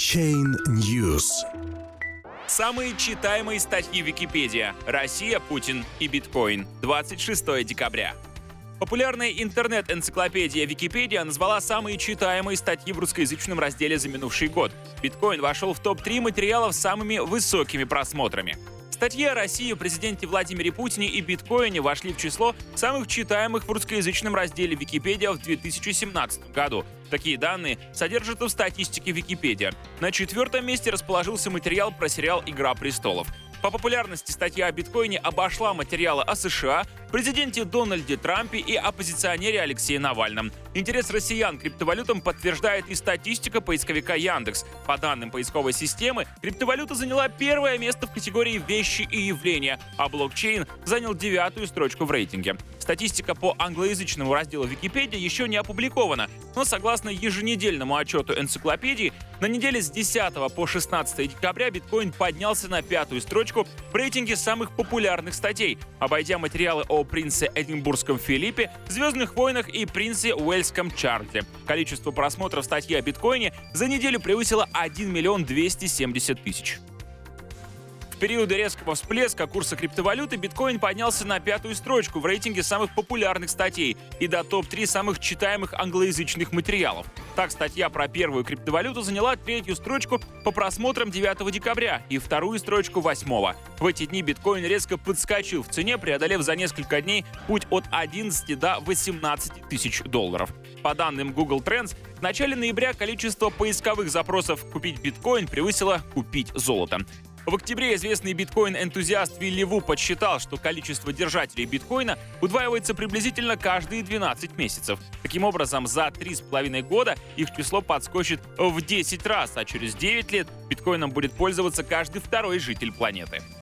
Chain News. Самые читаемые статьи Википедия. Россия, Путин и биткоин. 26 декабря. Популярная интернет-энциклопедия Википедия назвала самые читаемые статьи в русскоязычном разделе за минувший год. Биткоин вошел в топ-3 материалов с самыми высокими просмотрами. Статьи о России, президенте Владимире Путине и биткоине вошли в число самых читаемых в русскоязычном разделе Википедия в 2017 году. Такие данные содержатся в статистике Википедия. На четвертом месте расположился материал про сериал «Игра престолов». По популярности статья о биткоине обошла материалы о США, президенте Дональде Трампе и оппозиционере Алексее Навальном. Интерес россиян к криптовалютам подтверждает и статистика поисковика Яндекс. По данным поисковой системы, криптовалюта заняла первое место в категории «Вещи и явления», а блокчейн занял девятую строчку в рейтинге. Статистика по англоязычному разделу Википедии еще не опубликована, но согласно еженедельному отчету энциклопедии, на неделе с 10 по 16 декабря биткоин поднялся на пятую строчку в рейтинге самых популярных статей, обойдя материалы о принце Эдинбургском Филиппе, Звездных войнах и принце Уэльском Чарльзе. Количество просмотров статьи о биткоине за неделю превысило 1 миллион 270 тысяч периоды резкого всплеска курса криптовалюты биткоин поднялся на пятую строчку в рейтинге самых популярных статей и до топ-3 самых читаемых англоязычных материалов. Так, статья про первую криптовалюту заняла третью строчку по просмотрам 9 декабря и вторую строчку 8. В эти дни биткоин резко подскочил в цене, преодолев за несколько дней путь от 11 до 18 тысяч долларов. По данным Google Trends, в начале ноября количество поисковых запросов «купить биткоин» превысило «купить золото». В октябре известный биткоин-энтузиаст Вилли Ву подсчитал, что количество держателей биткоина удваивается приблизительно каждые 12 месяцев. Таким образом, за 3,5 года их число подскочит в 10 раз, а через 9 лет биткоином будет пользоваться каждый второй житель планеты.